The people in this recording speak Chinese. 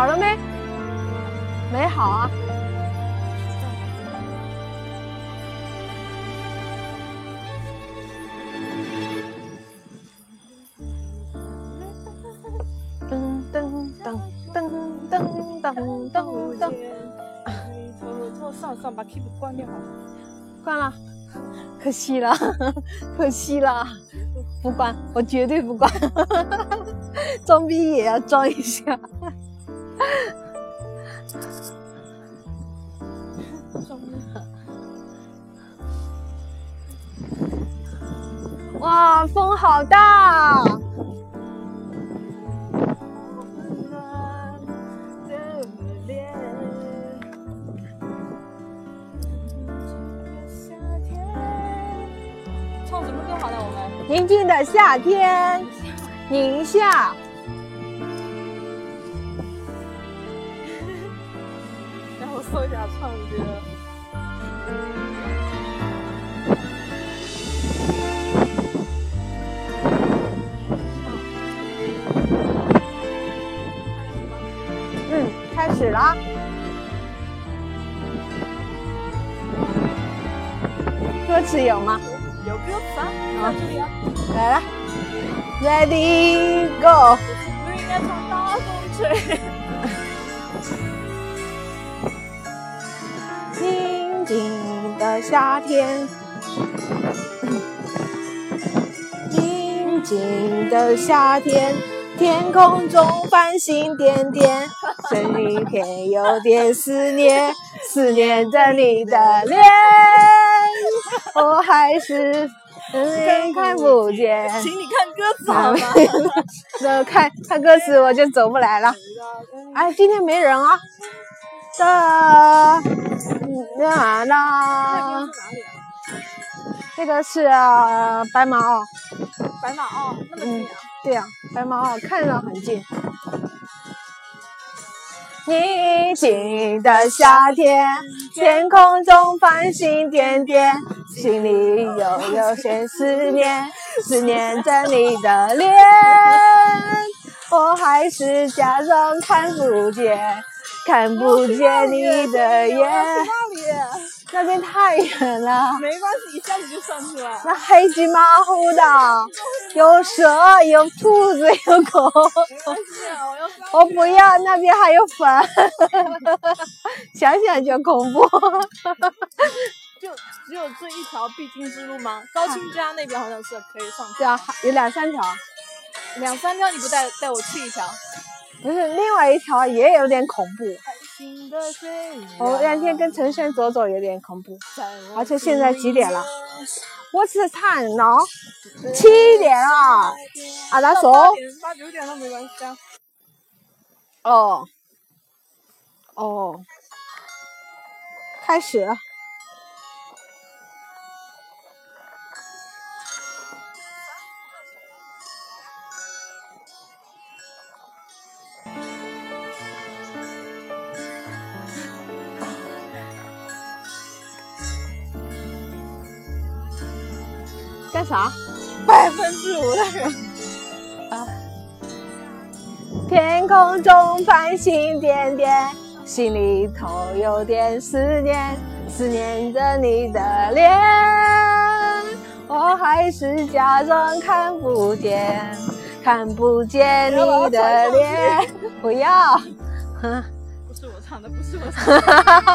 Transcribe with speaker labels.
Speaker 1: 好了没？没好啊。噔噔噔噔噔噔噔噔，
Speaker 2: 偷偷算了算了，把 keep 关掉好了。
Speaker 1: 关了，可惜了，可惜了，不关，我绝对不关，装逼也要装一下。哇，风好大！
Speaker 2: 唱什么歌好呢？我们
Speaker 1: 宁静的夏天，宁夏。
Speaker 2: 然后搜一下唱歌。
Speaker 1: 始了。歌词有吗？
Speaker 2: 有歌词啊，在这里啊。
Speaker 1: 来了，Ready Go！
Speaker 2: 不是应该从大风吹？
Speaker 1: 宁静的夏天，宁静的夏天，天空中繁星点点，这一片有点思念，思念着你的脸，我还是眼看不见。
Speaker 2: 请你看歌词好吗？
Speaker 1: 那看看歌词我就走不来了。哎，今天没人啊。哒啦啦，这个是白马哦。
Speaker 2: 白马哦，那么近啊！
Speaker 1: 对呀、白马坳看着很近。宁静的夏天，天空中繁星点点，心里又有些思念，思念着你的脸，我还是假装看不见，看不见你的眼。那边太远了，
Speaker 2: 没关系，一下子就算出来。
Speaker 1: 那黑漆麻糊的，有蛇，有兔子，有狗。
Speaker 2: 我要。
Speaker 1: 我不要，那边还有粉，想想就恐怖。
Speaker 2: 就只有这一条必经之路吗？高清家那边好像是可以上去，
Speaker 1: 对啊，有两三条，
Speaker 2: 两三条你不带带我去一条？
Speaker 1: 不是另外一条也有点恐怖。
Speaker 2: 新的水
Speaker 1: 我那天跟陈轩走走有点恐怖，而且现在几点了？我吃餐呢，七点了。啊，他说，
Speaker 2: 八九点都没关系啊。
Speaker 1: 哦，哦，开始。干啥？
Speaker 2: 百分之五的人，
Speaker 1: 天空中繁星点点，心里头有点思念，思念着你的脸，我还是假装看不见，看不见你的脸。不要，
Speaker 2: 不是我唱的，不是我唱的。